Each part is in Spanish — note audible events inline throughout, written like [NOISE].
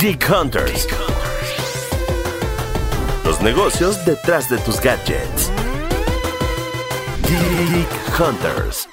Geek Hunters. Los negocios detrás de tus gadgets. Geek Hunters.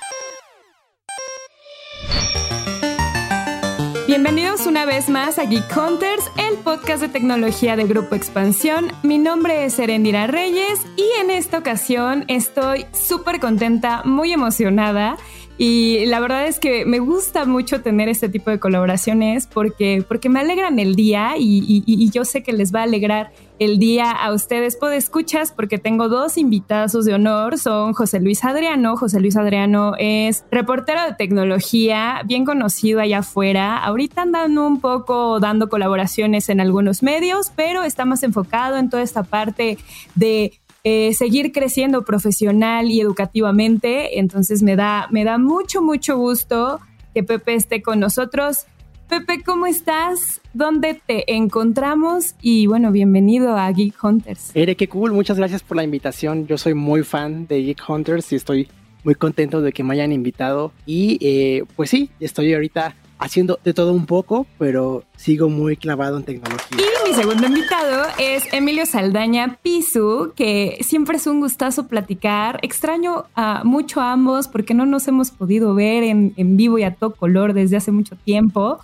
Bienvenidos una vez más a Geek Hunters, el podcast de tecnología de Grupo Expansión. Mi nombre es Erendira Reyes y en esta ocasión estoy súper contenta, muy emocionada y la verdad es que me gusta mucho tener este tipo de colaboraciones porque, porque me alegran el día y, yo sé que les va a alegrar el día a ustedes escuchas porque tengo dos invitados de honor. Son José Luis Adriano. José Luis Adriano es reportero de tecnología, bien conocido allá afuera. Ahorita andan un poco dando colaboraciones en algunos medios, pero está más enfocado en toda esta parte de eh, seguir creciendo profesional y educativamente. Entonces me da, me da mucho, mucho gusto que Pepe esté con nosotros. Pepe, ¿cómo estás? ¿Dónde te encontramos? Y bueno, bienvenido a Geek Hunters. Ere, qué cool, muchas gracias por la invitación. Yo soy muy fan de Geek Hunters y estoy muy contento de que me hayan invitado. Y eh, pues sí, estoy ahorita haciendo de todo un poco, pero sigo muy clavado en tecnología. Y mi segundo invitado es Emilio Saldaña Pisu, que siempre es un gustazo platicar. Extraño a mucho a ambos porque no nos hemos podido ver en, vivo y a todo color desde hace mucho tiempo.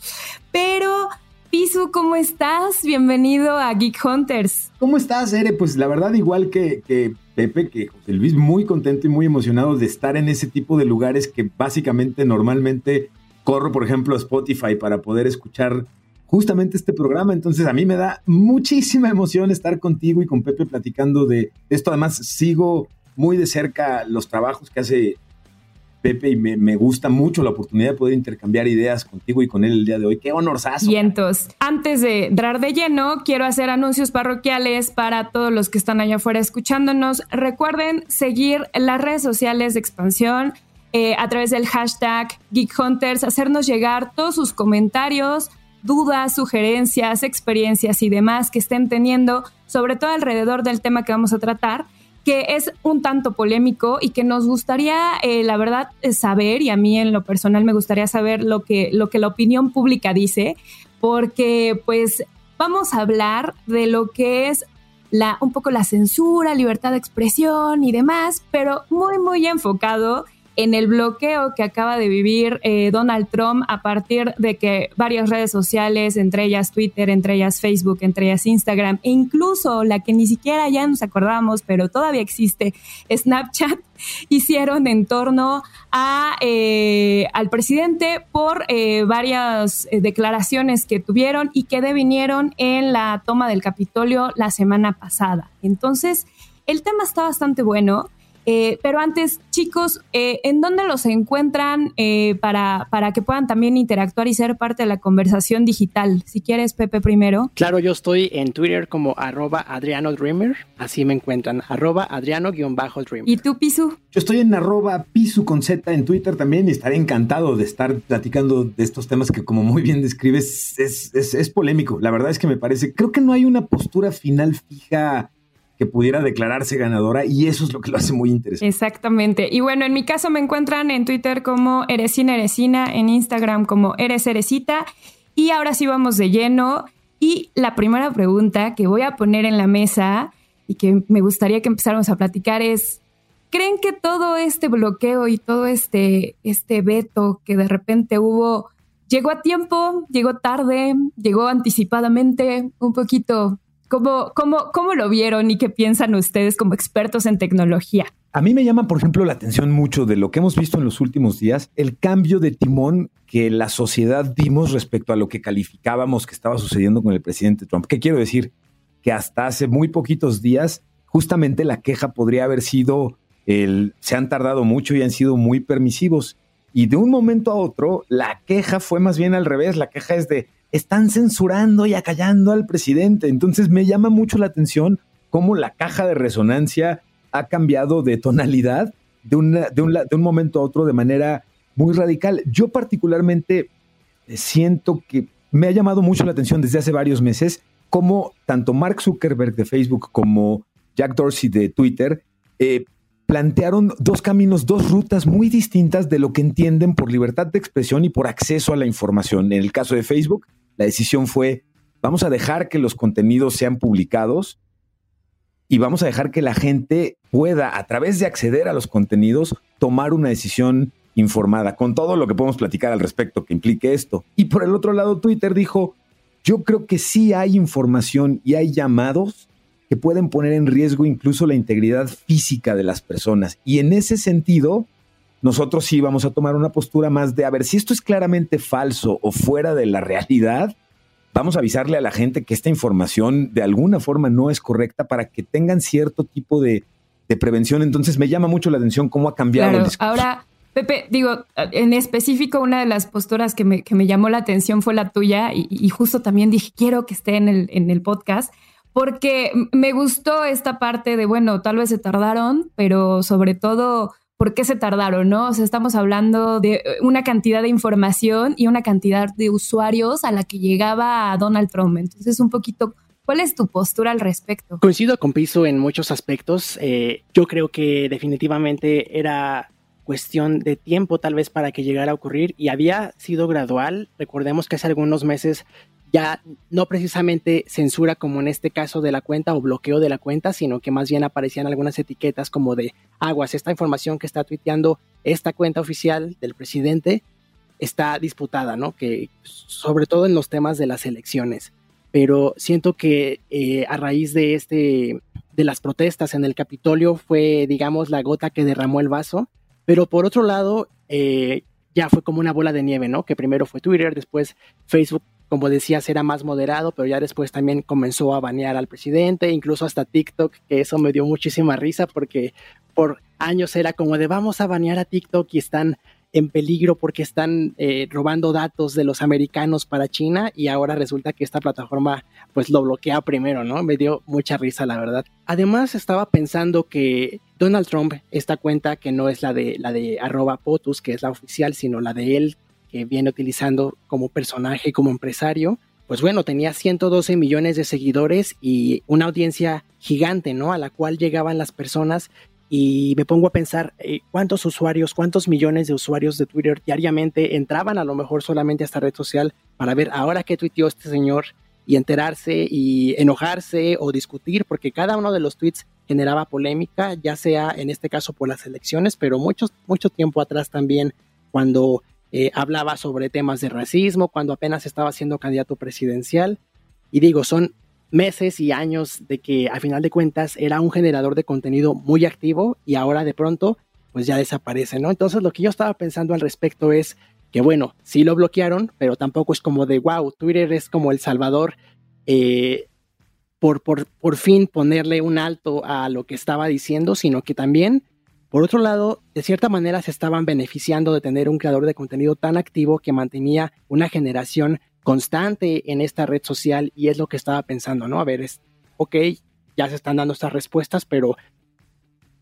Pero Pisu, ¿cómo estás? Bienvenido a Geek Hunters. ¿Cómo estás, Ere? Pues la verdad, igual que, que, Pepe, que José Luis, muy contento y muy emocionado de estar en ese tipo de lugares que básicamente normalmente corro, por ejemplo, a Spotify para poder escuchar justamente este programa. Entonces a mí me da muchísima emoción estar contigo y con Pepe platicando de esto. Además, sigo muy de cerca los trabajos que hace Pepe y me, gusta mucho la oportunidad de poder intercambiar ideas contigo y con él el día de hoy. ¡Qué honorazo! Entonces, antes de entrar de lleno, quiero hacer anuncios parroquiales para todos los que están allá afuera escuchándonos. Recuerden seguir las redes sociales de Expansión eh, a través del hashtag Geek Hunters, hacernos llegar todos sus comentarios, dudas, sugerencias, experiencias y demás que estén teniendo, sobre todo alrededor del tema que vamos a tratar que es un tanto polémico y que nos gustaría, eh, la verdad, saber, y a mí en lo personal me gustaría saber lo que, lo que la opinión pública dice, porque pues vamos a hablar de lo que es la, un poco la censura, libertad de expresión y demás, pero muy, muy enfocado en el bloqueo que acaba de vivir eh, Donald Trump a partir de que varias redes sociales, entre ellas Twitter, entre ellas Facebook, entre ellas Instagram, e incluso la que ni siquiera ya nos acordamos, pero todavía existe, Snapchat, [LAUGHS] hicieron en torno a, eh, al presidente por eh, varias declaraciones que tuvieron y que devinieron en la toma del Capitolio la semana pasada. Entonces, el tema está bastante bueno. Eh, pero antes, chicos, eh, ¿en dónde los encuentran eh, para, para que puedan también interactuar y ser parte de la conversación digital? Si quieres, Pepe, primero. Claro, yo estoy en Twitter como arroba Adriano Dreamer, así me encuentran, arroba Adriano-Dreamer. ¿Y tú, Pisu? Yo estoy en arroba Pisu con Z en Twitter también y estaré encantado de estar platicando de estos temas que, como muy bien describes, es, es, es polémico. La verdad es que me parece, creo que no hay una postura final fija pudiera declararse ganadora y eso es lo que lo hace muy interesante. Exactamente. Y bueno, en mi caso me encuentran en Twitter como Eresina Eresina, en Instagram como Eres Eresita y ahora sí vamos de lleno. Y la primera pregunta que voy a poner en la mesa y que me gustaría que empezáramos a platicar es, ¿creen que todo este bloqueo y todo este, este veto que de repente hubo llegó a tiempo, llegó tarde, llegó anticipadamente, un poquito ¿Cómo, cómo, ¿Cómo lo vieron y qué piensan ustedes como expertos en tecnología? A mí me llama, por ejemplo, la atención mucho de lo que hemos visto en los últimos días, el cambio de timón que la sociedad vimos respecto a lo que calificábamos que estaba sucediendo con el presidente Trump. ¿Qué quiero decir? Que hasta hace muy poquitos días, justamente la queja podría haber sido el se han tardado mucho y han sido muy permisivos. Y de un momento a otro, la queja fue más bien al revés. La queja es de están censurando y acallando al presidente. Entonces me llama mucho la atención cómo la caja de resonancia ha cambiado de tonalidad de, de, un, de un momento a otro de manera muy radical. Yo particularmente eh, siento que me ha llamado mucho la atención desde hace varios meses cómo tanto Mark Zuckerberg de Facebook como Jack Dorsey de Twitter eh, plantearon dos caminos, dos rutas muy distintas de lo que entienden por libertad de expresión y por acceso a la información. En el caso de Facebook, la decisión fue Vamos a dejar que los contenidos sean publicados y vamos a dejar que la gente pueda, a través de acceder a los contenidos, tomar una decisión informada, con todo lo que podemos platicar al respecto que implique esto. Y por el otro lado, Twitter dijo, yo creo que sí hay información y hay llamados que pueden poner en riesgo incluso la integridad física de las personas. Y en ese sentido, nosotros sí vamos a tomar una postura más de, a ver, si esto es claramente falso o fuera de la realidad, vamos a avisarle a la gente que esta información de alguna forma no es correcta para que tengan cierto tipo de, prevención. Entonces me llama mucho la atención cómo ha cambiado el discurso. Ahora, Pepe, digo, en específico una de las posturas que me, que me llamó la atención fue la tuya y, justo también dije, quiero que esté en el, en el podcast porque me gustó esta parte de, bueno, tal vez se tardaron, pero sobre todo por qué se tardaron, ¿no? O sea, estamos hablando de una cantidad de información y una cantidad de usuarios a la que llegaba Donald Trump. Entonces, un poquito, ¿cuál es tu postura al respecto? Coincido con Piso en muchos aspectos. Eh, yo creo que definitivamente era cuestión de tiempo tal vez para que llegara a ocurrir y había sido gradual. Recordemos que hace algunos meses ya no precisamente censura como en este caso de la cuenta o bloqueo de la cuenta, sino que más bien aparecían algunas etiquetas como de aguas, esta información que está tuiteando esta cuenta oficial del presidente está disputada, ¿no? Que sobre todo en los temas de las elecciones. Pero siento que eh, a raíz de este de las protestas en el Capitolio fue, digamos, la gota que derramó el vaso. Pero por otro lado, eh, ya fue como una bola de nieve, ¿no? Que primero fue Twitter, después Facebook como decías, era más moderado, pero ya después también comenzó a banear al presidente, incluso hasta TikTok, que eso me dio muchísima risa porque por años era como de vamos a banear a TikTok y están en peligro porque están eh, robando datos de los americanos para China y ahora resulta que esta plataforma pues lo bloquea primero, ¿no? Me dio mucha risa, la verdad. Además estaba pensando que Donald Trump, esta cuenta que no es la de la de arroba POTUS, que es la oficial, sino la de él, que viene utilizando como personaje, como empresario, pues bueno, tenía 112 millones de seguidores y una audiencia gigante, ¿no? A la cual llegaban las personas y me pongo a pensar eh, cuántos usuarios, cuántos millones de usuarios de Twitter diariamente entraban a lo mejor solamente a esta red social para ver ahora qué tuiteó este señor y enterarse y enojarse o discutir, porque cada uno de los tweets generaba polémica, ya sea en este caso por las elecciones, pero mucho, mucho tiempo atrás también cuando eh, hablaba sobre temas de racismo cuando apenas estaba siendo candidato presidencial. Y digo, son meses y años de que a final de cuentas era un generador de contenido muy activo y ahora de pronto pues ya desaparece, ¿no? Entonces lo que yo estaba pensando al respecto es que bueno, sí lo bloquearon, pero tampoco es como de wow, Twitter es como el salvador eh, por, por, por fin ponerle un alto a lo que estaba diciendo, sino que también por otro lado, de cierta manera se estaban beneficiando de tener un creador de contenido tan activo que mantenía una generación constante en esta red social y es lo que estaba pensando, ¿no? A ver, es, ok, ya se están dando estas respuestas, pero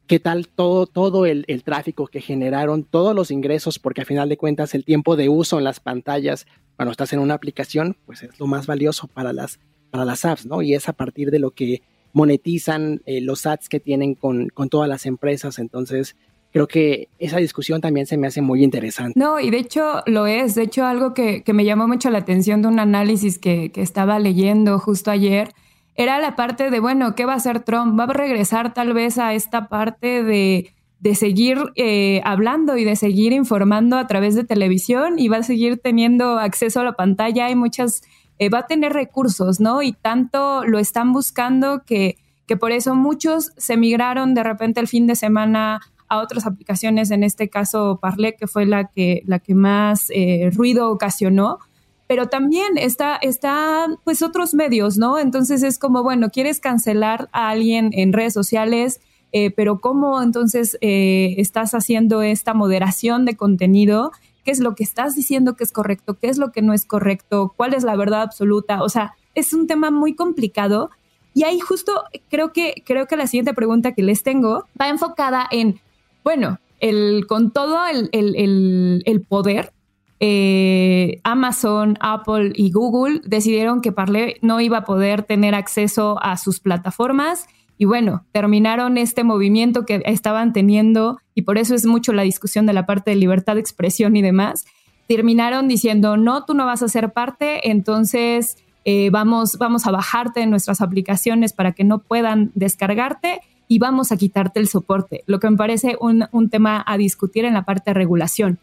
¿qué tal todo, todo el, tráfico que generaron, todos los ingresos? Porque a final de cuentas el tiempo de uso en las pantallas cuando estás en una aplicación, pues es lo más valioso para las, para las apps, ¿no? Y es a partir de lo que monetizan eh, los ads que tienen con, con todas las empresas. Entonces, creo que esa discusión también se me hace muy interesante. No, y de hecho lo es. De hecho, algo que, me llamó mucho la atención de un análisis que, estaba leyendo justo ayer era la parte de, bueno, ¿qué va a hacer Trump? ¿Va a regresar tal vez a esta parte de, de seguir eh, hablando y de seguir informando a través de televisión y va a seguir teniendo acceso a la pantalla? Hay muchas eh, va a tener recursos, ¿no? Y tanto lo están buscando que, que por eso muchos se migraron de repente el fin de semana a otras aplicaciones, en este caso Parler, que fue la que, la que más eh, ruido ocasionó, pero también está, está, pues otros medios, ¿no? Entonces es como, bueno, quieres cancelar a alguien en redes sociales, eh, pero ¿cómo entonces estás haciendo esta moderación de contenido? Qué es lo que estás diciendo que es correcto, qué es lo que no es correcto, cuál es la verdad absoluta. O sea, es un tema muy complicado. Y ahí justo creo que, creo que la siguiente pregunta que les tengo va enfocada en, bueno, el, con todo el, el, poder, eh, Amazon, Apple y Google decidieron que Parler no iba a poder tener acceso a sus plataformas y bueno, terminaron este movimiento que estaban teniendo, y por eso es mucho la discusión de la parte de libertad de expresión y demás. Terminaron diciendo, no, tú no vas a ser parte, entonces eh, vamos, vamos a bajarte nuestras aplicaciones para que no puedan descargarte y vamos a quitarte el soporte, lo que me parece un, un tema a discutir en la parte de regulación.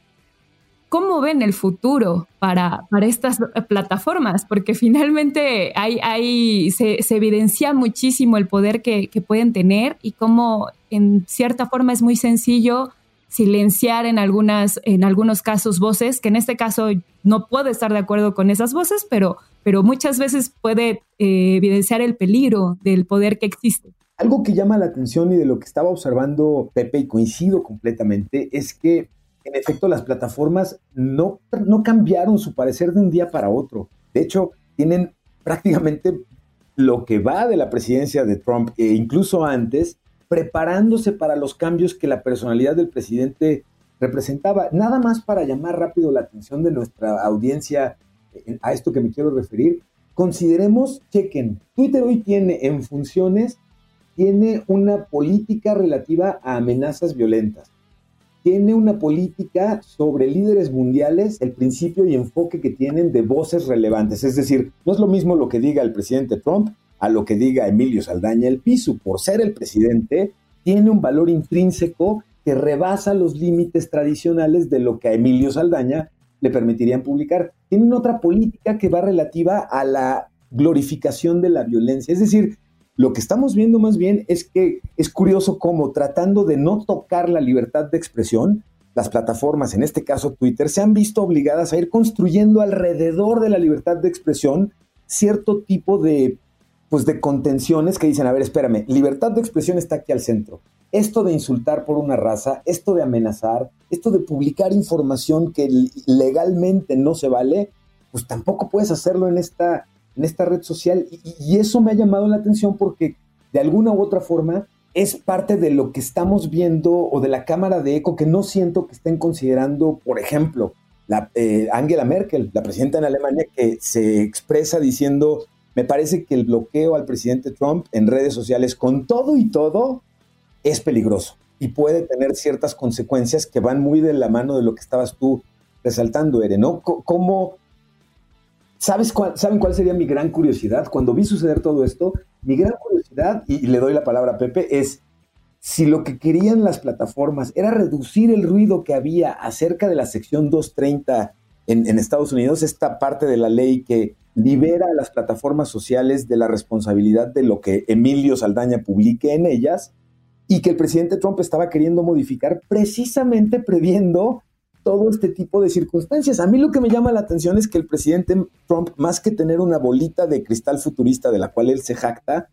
¿Cómo ven el futuro para, para estas plataformas? Porque finalmente hay, hay, se, se evidencia muchísimo el poder que, que, pueden tener y cómo en cierta forma es muy sencillo silenciar en, algunas, en algunos casos voces, que en este caso no puedo estar de acuerdo con esas voces, pero, pero muchas veces puede eh, evidenciar el peligro del poder que existe. Algo que llama la atención y de lo que estaba observando Pepe y coincido completamente es que en efecto las plataformas no, no cambiaron su parecer de un día para otro. De hecho, tienen prácticamente lo que va de la presidencia de Trump e incluso antes, preparándose para los cambios que la personalidad del presidente representaba. Nada más para llamar rápido la atención de nuestra audiencia eh, a esto que me quiero referir. Consideremos, chequen, Twitter hoy tiene en funciones, tiene una política relativa a amenazas violentas tiene una política sobre líderes mundiales, el principio y enfoque que tienen de voces relevantes. Es decir, no es lo mismo lo que diga el presidente Trump a lo que diga Emilio Saldaña el piso. Por ser el presidente, tiene un valor intrínseco que rebasa los límites tradicionales de lo que a Emilio Saldaña le permitirían publicar. Tienen otra política que va relativa a la glorificación de la violencia. Es decir, lo que estamos viendo más bien es que es curioso cómo tratando de no tocar la libertad de expresión, las plataformas, en este caso Twitter, se han visto obligadas a ir construyendo alrededor de la libertad de expresión cierto tipo de, pues, de contenciones que dicen, a ver, espérame, libertad de expresión está aquí al centro. Esto de insultar por una raza, esto de amenazar, esto de publicar información que legalmente no se vale, pues tampoco puedes hacerlo en esta en esta red social y, eso me ha llamado la atención porque de alguna u otra forma es parte de lo que estamos viendo o de la cámara de eco que no siento que estén considerando, por ejemplo, la, eh, Angela Merkel, la presidenta en Alemania, que se expresa diciendo, me parece que el bloqueo al presidente Trump en redes sociales con todo y todo es peligroso y puede tener ciertas consecuencias que van muy de la mano de lo que estabas tú resaltando, Ere, ¿no? ¿Cómo, ¿Sabes cuál, ¿Saben cuál sería mi gran curiosidad? Cuando vi suceder todo esto, mi gran curiosidad, y, le doy la palabra a Pepe, es si lo que querían las plataformas era reducir el ruido que había acerca de la sección 230 en, en Estados Unidos, esta parte de la ley que libera a las plataformas sociales de la responsabilidad de lo que Emilio Saldaña publique en ellas, y que el presidente Trump estaba queriendo modificar precisamente previendo todo este tipo de circunstancias. A mí lo que me llama la atención es que el presidente Trump, más que tener una bolita de cristal futurista de la cual él se jacta,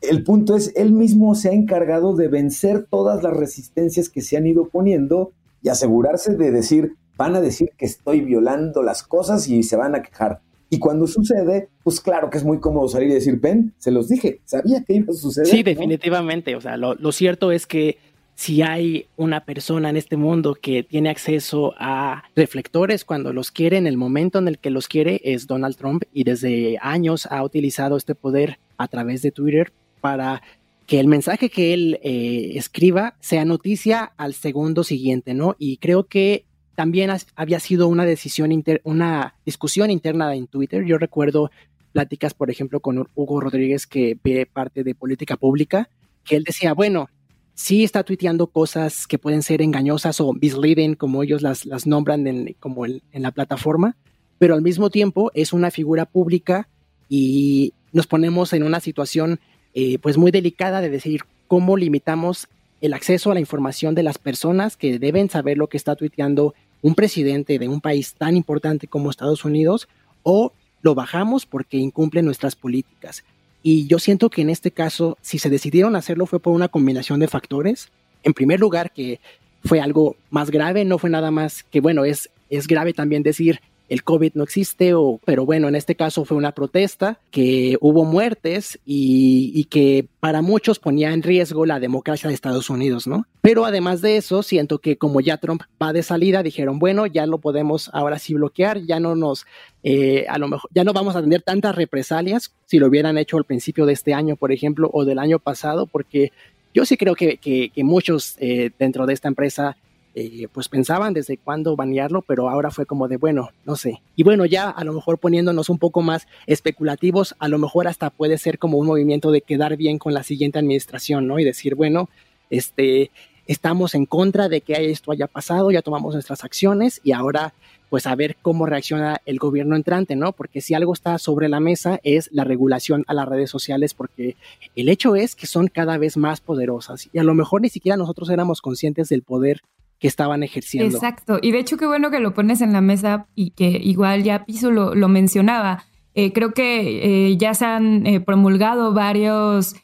el punto es, él mismo se ha encargado de vencer todas las resistencias que se han ido poniendo y asegurarse de decir, van a decir que estoy violando las cosas y se van a quejar. Y cuando sucede, pues claro que es muy cómodo salir y decir, ven, se los dije, sabía que iba a suceder. Sí, definitivamente. O sea, lo, lo cierto es que si hay una persona en este mundo que tiene acceso a reflectores cuando los quiere, en el momento en el que los quiere, es Donald Trump y desde años ha utilizado este poder a través de Twitter para que el mensaje que él eh, escriba sea noticia al segundo siguiente, ¿no? Y creo que también había sido una decisión, una discusión interna en Twitter. Yo recuerdo pláticas, por ejemplo, con Hugo Rodríguez, que ve parte de política pública, que él decía, bueno, sí está tuiteando cosas que pueden ser engañosas o misleading, como ellos las, nombran en, como en, la plataforma, pero al mismo tiempo es una figura pública y nos ponemos en una situación eh, pues muy delicada de decir cómo limitamos el acceso a la información de las personas que deben saber lo que está tuiteando un presidente de un país tan importante como Estados Unidos o lo bajamos porque incumple nuestras políticas. Y yo siento que en este caso, si se decidieron hacerlo, fue por una combinación de factores. En primer lugar, que fue algo más grave, no fue nada más que, bueno, es, es grave también decir el COVID no existe, o, pero bueno, en este caso fue una protesta, que hubo muertes y, que para muchos ponía en riesgo la democracia de Estados Unidos, ¿no? Pero además de eso, siento que como ya Trump va de salida, dijeron, bueno, ya lo podemos ahora sí bloquear, ya no nos, eh, a lo mejor, ya no vamos a tener tantas represalias si lo hubieran hecho al principio de este año, por ejemplo, o del año pasado, porque yo sí creo que, que, muchos eh, dentro de esta empresa eh, pues pensaban desde cuándo banearlo, pero ahora fue como de, bueno, no sé. Y bueno, ya a lo mejor poniéndonos un poco más especulativos, a lo mejor hasta puede ser como un movimiento de quedar bien con la siguiente administración, ¿no? Y decir, bueno, este, estamos en contra de que esto haya pasado, ya tomamos nuestras acciones y ahora pues a ver cómo reacciona el gobierno entrante, ¿no? Porque si algo está sobre la mesa es la regulación a las redes sociales, porque el hecho es que son cada vez más poderosas y a lo mejor ni siquiera nosotros éramos conscientes del poder que estaban ejerciendo. Exacto, y de hecho qué bueno que lo pones en la mesa y que igual ya Piso lo, mencionaba. Eh, creo que eh, ya se han eh, promulgado varios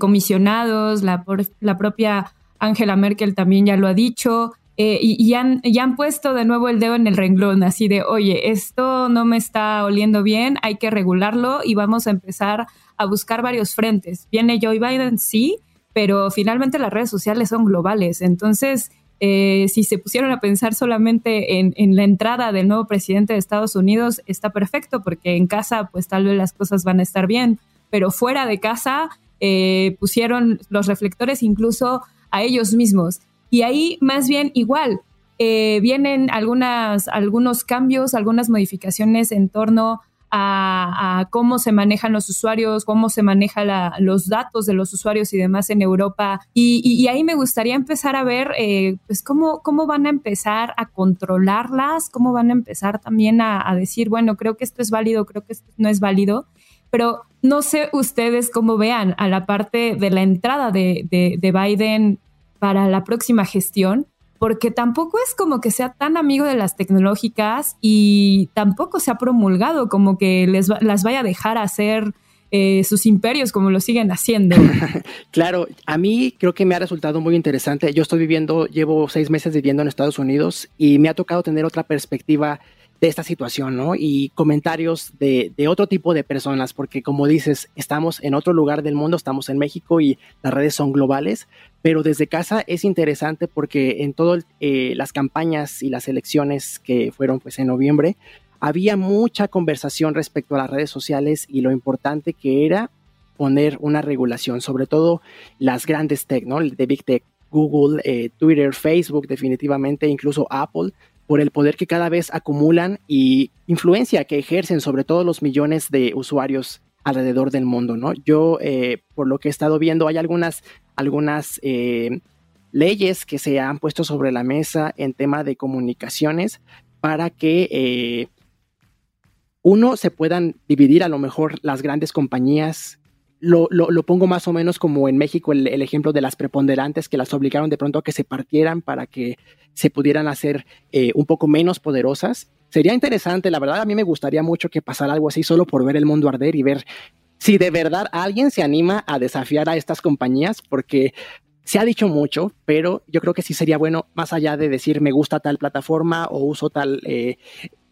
comisionados, la, la propia Angela Merkel también ya lo ha dicho, y, han, han, puesto de nuevo el dedo en el renglón, así de, oye, esto no me está oliendo bien, hay que regularlo y vamos a empezar a buscar varios frentes. Viene Joe Biden, sí, pero finalmente las redes sociales son globales, entonces eh, si se pusieron a pensar solamente en, la entrada del nuevo presidente de Estados Unidos, está perfecto porque en casa pues tal vez las cosas van a estar bien, pero fuera de casa eh, pusieron los reflectores incluso a ellos mismos. Y ahí más bien igual, eh, vienen algunas, algunos cambios, algunas modificaciones en torno a, cómo se manejan los usuarios, cómo se manejan los datos de los usuarios y demás en Europa. Y, ahí me gustaría empezar a ver, eh, pues, cómo, cómo van a empezar a controlarlas, cómo van a empezar también a, decir, bueno, creo que esto es válido, creo que esto no es válido. Pero no sé ustedes cómo vean a la parte de la entrada de, de Biden para la próxima gestión, porque tampoco es como que sea tan amigo de las tecnológicas y tampoco se ha promulgado como que les las vaya a dejar hacer eh, sus imperios como lo siguen haciendo. [LAUGHS] claro, a mí creo que me ha resultado muy interesante. Yo estoy viviendo, llevo seis meses viviendo en Estados Unidos y me ha tocado tener otra perspectiva de esta situación, ¿no? Y comentarios de, de, otro tipo de personas, porque como dices, estamos en otro lugar del mundo, estamos en México y las redes son globales, pero desde casa es interesante porque en todas eh, las campañas y las elecciones que fueron pues en noviembre, había mucha conversación respecto a las redes sociales y lo importante que era poner una regulación, sobre todo las grandes tech, ¿no? De Big Tech, Google, eh, Twitter, Facebook, definitivamente, incluso Apple, por el poder que cada vez acumulan y influencia que ejercen sobre todos los millones de usuarios alrededor del mundo, ¿no? Yo, eh, por lo que he estado viendo, hay algunas algunas eh, leyes que se han puesto sobre la mesa en tema de comunicaciones para que eh, uno se puedan dividir a lo mejor las grandes compañías. Lo, pongo más o menos como en México el, ejemplo de las preponderantes que las obligaron de pronto a que se partieran para que se pudieran hacer eh, un poco menos poderosas. Sería interesante, la verdad a mí me gustaría mucho que pasara algo así solo por ver el mundo arder y ver si de verdad alguien se anima a desafiar a estas compañías, porque se ha dicho mucho, pero yo creo que sí sería bueno, más allá de decir me gusta tal plataforma o uso tal, eh,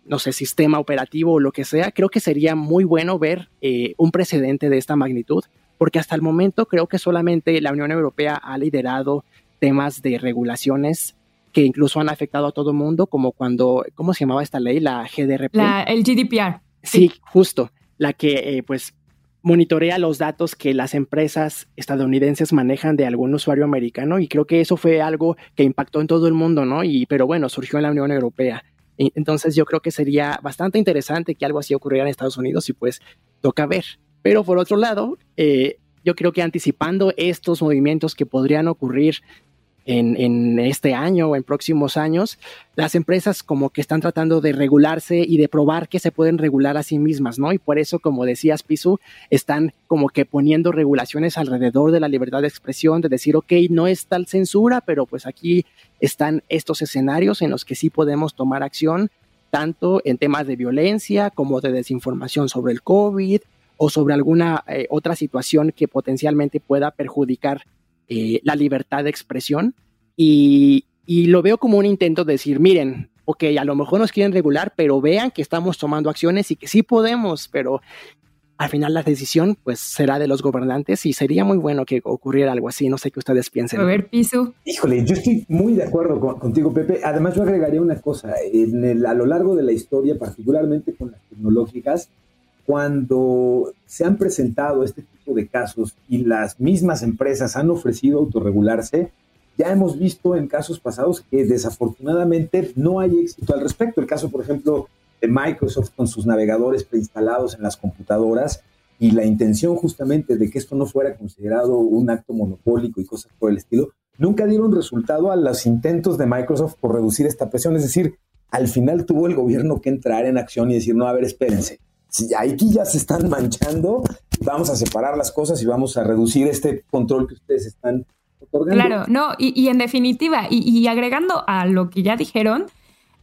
no sé, sistema operativo o lo que sea, creo que sería muy bueno ver eh, un precedente de esta magnitud, porque hasta el momento creo que solamente la Unión Europea ha liderado temas de regulaciones que incluso han afectado a todo el mundo, como cuando, ¿cómo se llamaba esta ley? La GDRP. La, el GDPR. Sí, justo. La que, eh, pues, monitorea los datos que las empresas estadounidenses manejan de algún usuario americano y creo que eso fue algo que impactó en todo el mundo, ¿no? Y pero bueno, surgió en la Unión Europea. Entonces yo creo que sería bastante interesante que algo así ocurriera en Estados Unidos y pues toca ver. Pero por otro lado, eh, yo creo que anticipando estos movimientos que podrían ocurrir en, este año o en próximos años, las empresas como que están tratando de regularse y de probar que se pueden regular a sí mismas, ¿no? Y por eso, como decías, Pisu, están como que poniendo regulaciones alrededor de la libertad de expresión, de decir, ok, no es tal censura, pero pues aquí están estos escenarios en los que sí podemos tomar acción, tanto en temas de violencia como de desinformación sobre el COVID o sobre alguna eh, otra situación que potencialmente pueda perjudicar eh, la libertad de expresión y, lo veo como un intento de decir, miren, ok, a lo mejor nos quieren regular, pero vean que estamos tomando acciones y que sí podemos, pero al final la decisión pues será de los gobernantes y sería muy bueno que ocurriera algo así. No sé qué ustedes piensen. A ver, Piso. Híjole, yo estoy muy de acuerdo contigo, Pepe. Además, yo agregaría una cosa. En a lo largo de la historia, particularmente con las tecnológicas, cuando se han presentado este tipo de casos y las mismas empresas han ofrecido autorregularse, ya hemos visto en casos pasados que desafortunadamente no hay éxito al respecto. El caso, por ejemplo, de Microsoft con sus navegadores preinstalados en las computadoras y la intención justamente de que esto no fuera considerado un acto monopólico y cosas por el estilo, nunca dieron resultado a los intentos de Microsoft por reducir esta presión. Es decir, al final tuvo el gobierno que entrar en acción y decir, no, a ver, espérense, si aquí ya se están manchando, vamos a separar las cosas y vamos a reducir este control que ustedes están otorgando. Claro, no, y, en definitiva, y agregando a lo que ya dijeron,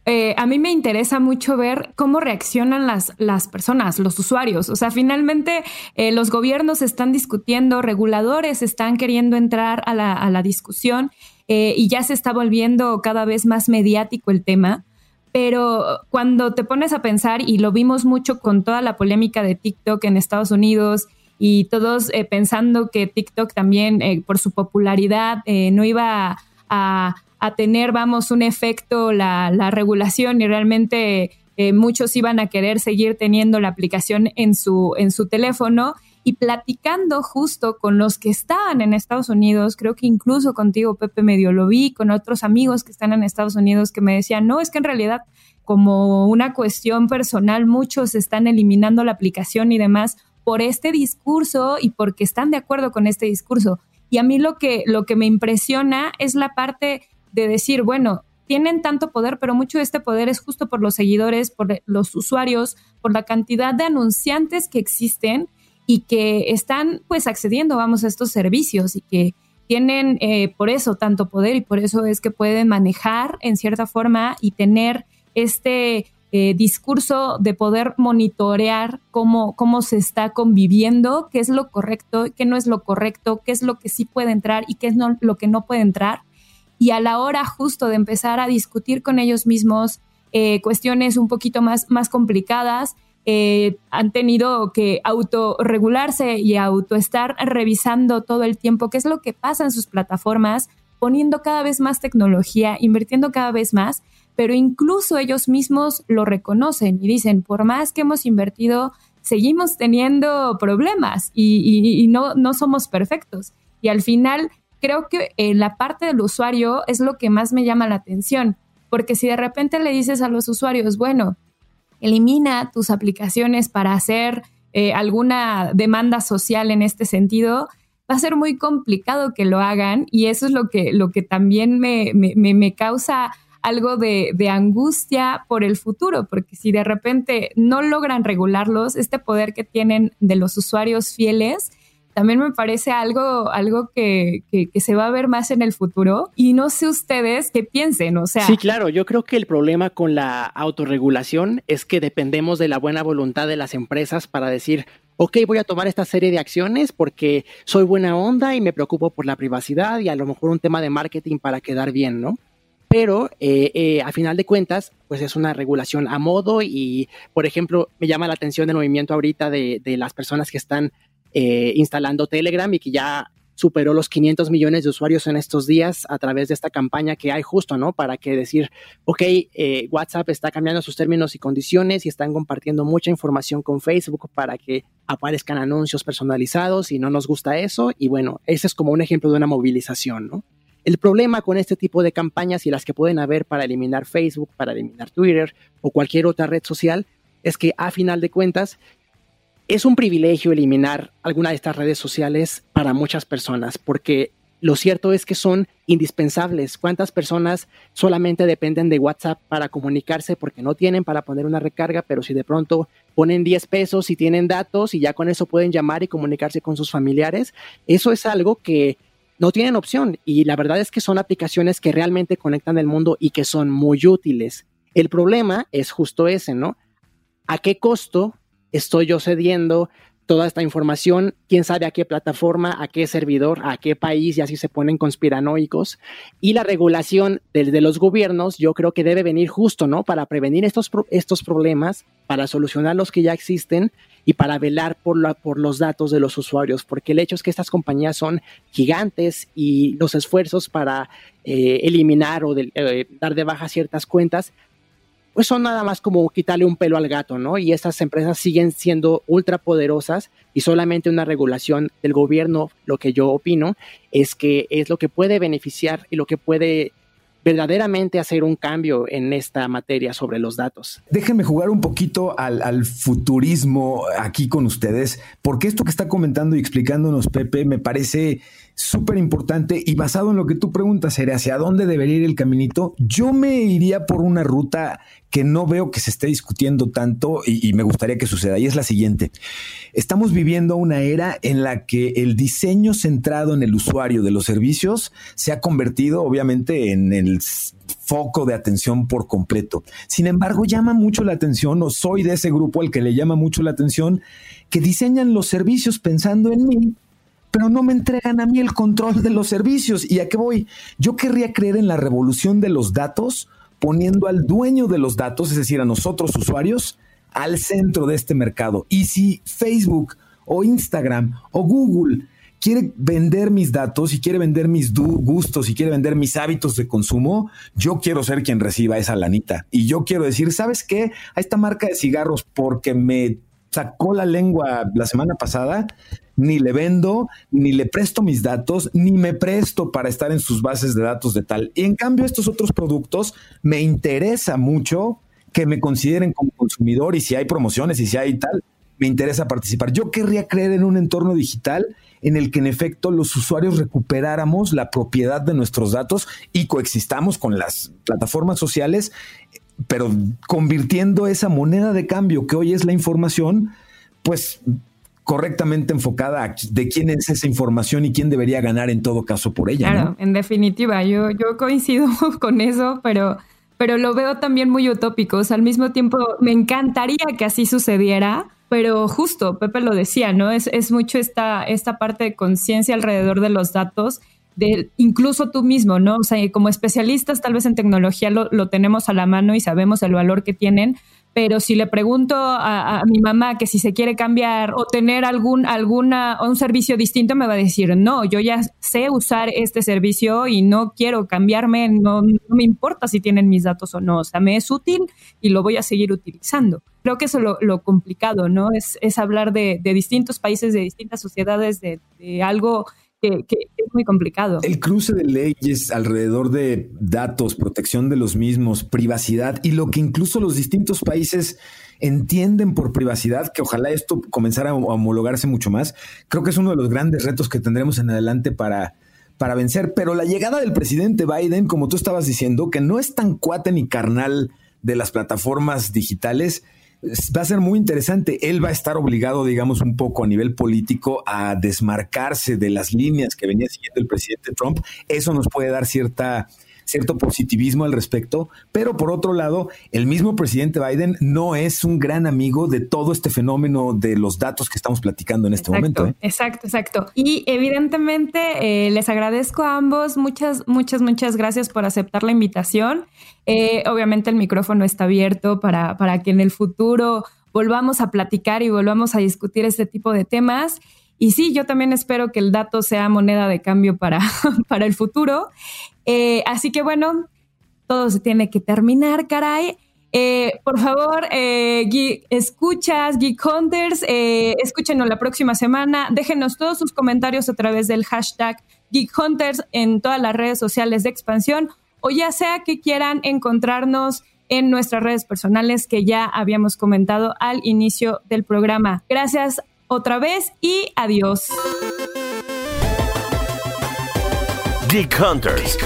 eh, a mí me interesa mucho ver cómo reaccionan las, las personas, los usuarios. O sea, finalmente eh, los gobiernos están discutiendo, reguladores están queriendo entrar a la, a la discusión eh, y ya se está volviendo cada vez más mediático el tema. Pero cuando te pones a pensar, y lo vimos mucho con toda la polémica de TikTok en Estados Unidos, y todos pensando que TikTok también, por su popularidad, no iba a a tener, vamos, un efecto la, la regulación y realmente eh, muchos iban a querer seguir teniendo la aplicación en su, en su teléfono y platicando justo con los que estaban en Estados Unidos, creo que incluso contigo, Pepe, medio lo vi, con otros amigos que están en Estados Unidos que me decían, no, es que en realidad como una cuestión personal, muchos están eliminando la aplicación y demás por este discurso y porque están de acuerdo con este discurso. Y a mí lo que, lo que me impresiona es la parte de decir, bueno, tienen tanto poder, pero mucho de este poder es justo por los seguidores, por los usuarios, por la cantidad de anunciantes que existen y que están pues accediendo, vamos, a estos servicios y que tienen eh, por eso tanto poder y por eso es que pueden manejar en cierta forma y tener este eh, discurso de poder monitorear cómo, cómo se está conviviendo, qué es lo correcto, qué no es lo correcto, qué es lo que sí puede entrar y qué es lo que no puede entrar. Y a la hora justo de empezar a discutir con ellos mismos eh, cuestiones un poquito más, más complicadas, eh, han tenido que autorregularse y autoestar revisando todo el tiempo qué es lo que pasa en sus plataformas, poniendo cada vez más tecnología, invirtiendo cada vez más, pero incluso ellos mismos lo reconocen y dicen, por más que hemos invertido, seguimos teniendo problemas y, no, no somos perfectos. Y al final creo que en la parte del usuario es lo que más me llama la atención, porque si de repente le dices a los usuarios, bueno, elimina tus aplicaciones para hacer eh, alguna demanda social en este sentido, va a ser muy complicado que lo hagan y eso es lo que, lo que también me, me, causa algo de, de, angustia por el futuro, porque si de repente no logran regularlos, este poder que tienen de los usuarios fieles, también me parece algo, algo que, se va a ver más en el futuro. Y no sé ustedes qué piensen, o sea. Sí, claro, yo creo que el problema con la autorregulación es que dependemos de la buena voluntad de las empresas para decir, ok, voy a tomar esta serie de acciones porque soy buena onda y me preocupo por la privacidad y a lo mejor un tema de marketing para quedar bien, ¿no? Pero eh, eh, a final de cuentas, pues es una regulación a modo y, por ejemplo, me llama la atención el movimiento ahorita de, de las personas que están eh, instalando Telegram y que ya superó los 500 millones de usuarios en estos días a través de esta campaña que hay justo, ¿no? Para que decir, ok, eh, WhatsApp está cambiando sus términos y condiciones y están compartiendo mucha información con Facebook para que aparezcan anuncios personalizados y no nos gusta eso. Y bueno, ese es como un ejemplo de una movilización, ¿no? El problema con este tipo de campañas y las que pueden haber para eliminar Facebook, para eliminar Twitter o cualquier otra red social, es que a final de cuentas es un privilegio eliminar alguna de estas redes sociales para muchas personas, porque lo cierto es que son indispensables. ¿Cuántas personas solamente dependen de WhatsApp para comunicarse porque no tienen para poner una recarga, pero si de pronto ponen 10 pesos y tienen datos y ya con eso pueden llamar y comunicarse con sus familiares? Eso es algo que no tienen opción y la verdad es que son aplicaciones que realmente conectan el mundo y que son muy útiles. El problema es justo ese, ¿no? ¿A qué costo estoy yo cediendo toda esta información, quién sabe a qué plataforma, a qué servidor, a qué país, y así se ponen conspiranoicos. Y la regulación de, los gobiernos, yo creo que debe venir justo, ¿no? Para prevenir estos, estos problemas, para solucionar los que ya existen y para velar por, la, por los datos de los usuarios, porque el hecho es que estas compañías son gigantes y los esfuerzos para eh, eliminar o eh, dar de baja ciertas cuentas pues son nada más como quitarle un pelo al gato, ¿no? Y estas empresas siguen siendo ultra poderosas y solamente una regulación del gobierno, lo que yo opino, es que es lo que puede beneficiar y lo que puede verdaderamente hacer un cambio en esta materia sobre los datos. Déjenme jugar un poquito al, futurismo aquí con ustedes, porque esto que está comentando y explicándonos Pepe me parece súper importante y basado en lo que tú preguntas, hacia dónde debería ir el caminito, yo me iría por una ruta que no veo que se esté discutiendo tanto y, y, me gustaría que suceda, y es la siguiente. Estamos viviendo una era en la que el diseño centrado en el usuario de los servicios se ha convertido obviamente en el foco de atención por completo. Sin embargo, llama mucho la atención, o soy de ese grupo al que le llama mucho la atención, que diseñan los servicios pensando en mí pero no me entregan a mí el control de los servicios. ¿Y a qué voy? Yo querría creer en la revolución de los datos, poniendo al dueño de los datos, es decir, a nosotros usuarios, al centro de este mercado. Y si Facebook o Instagram o Google quiere vender mis datos y quiere vender mis gustos y quiere vender mis hábitos de consumo, yo quiero ser quien reciba esa lanita. Y yo quiero decir, ¿sabes qué? A esta marca de cigarros, porque me sacó la lengua la semana pasada, ni le vendo, ni le presto mis datos, ni me presto para estar en sus bases de datos de tal. Y en cambio, estos otros productos me interesa mucho que me consideren como consumidor y si hay promociones y si hay tal, me interesa participar. Yo querría creer en un entorno digital en el que en efecto los usuarios recuperáramos la propiedad de nuestros datos y coexistamos con las plataformas sociales pero convirtiendo esa moneda de cambio que hoy es la información, pues correctamente enfocada de quién es esa información y quién debería ganar en todo caso por ella. Claro, en definitiva, yo, yo coincido [LAUGHS] con eso, pero, pero lo veo también muy utópico. al mismo tiempo, me encantaría que así sucediera, pero justo, Pepe lo decía, ¿no? Es, es mucho esta, esta parte de conciencia alrededor de los datos de incluso tú mismo, ¿no? O sea, como especialistas tal vez en tecnología lo, lo tenemos a la mano y sabemos el valor que tienen, pero si le pregunto a, mi mamá que si se quiere cambiar o tener algún alguna un servicio distinto me va a decir no yo ya sé usar este servicio y no quiero cambiarme no, me importa si tienen mis datos o no o sea me es útil y lo voy a seguir utilizando creo que eso es lo, complicado no es, es hablar de, de, distintos países de distintas sociedades de, de algo que, es muy complicado. El cruce de leyes alrededor de datos, protección de los mismos, privacidad y lo que incluso los distintos países entienden por privacidad, que ojalá esto comenzara a homologarse mucho más, creo que es uno de los grandes retos que tendremos en adelante para, para vencer. Pero la llegada del presidente Biden, como tú estabas diciendo, que no es tan cuate ni carnal de las plataformas digitales, va a ser muy interesante. Él va a estar obligado, digamos, un poco a nivel político a desmarcarse de las líneas que venía siguiendo el presidente Trump. Eso nos puede dar cierta cierto positivismo al respecto, pero por otro lado, el mismo presidente Biden no es un gran amigo de todo este fenómeno de los datos que estamos platicando en este momento. ¿eh? Exacto, exacto. Y evidentemente eh, les agradezco a ambos, muchas, muchas, muchas gracias por aceptar la invitación. Eh, obviamente el micrófono está abierto para, para que en el futuro volvamos a platicar y volvamos a discutir este tipo de temas. Y sí, yo también espero que el dato sea moneda de cambio para, [LAUGHS] para el futuro. Eh, así que bueno, todo se tiene que terminar, caray. Eh, por favor, escuchas, Geek Hunters, escúchenos la próxima semana. Déjenos todos sus comentarios a través del hashtag Geek Hunters en todas las redes sociales de expansión o ya sea que quieran encontrarnos en nuestras redes personales que ya habíamos comentado al inicio del programa. Gracias otra vez y adiós. Geek Hunters.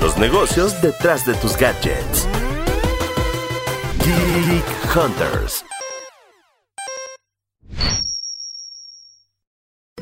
Los negocios detrás de tus gadgets. Geek Hunters.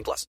18 plus.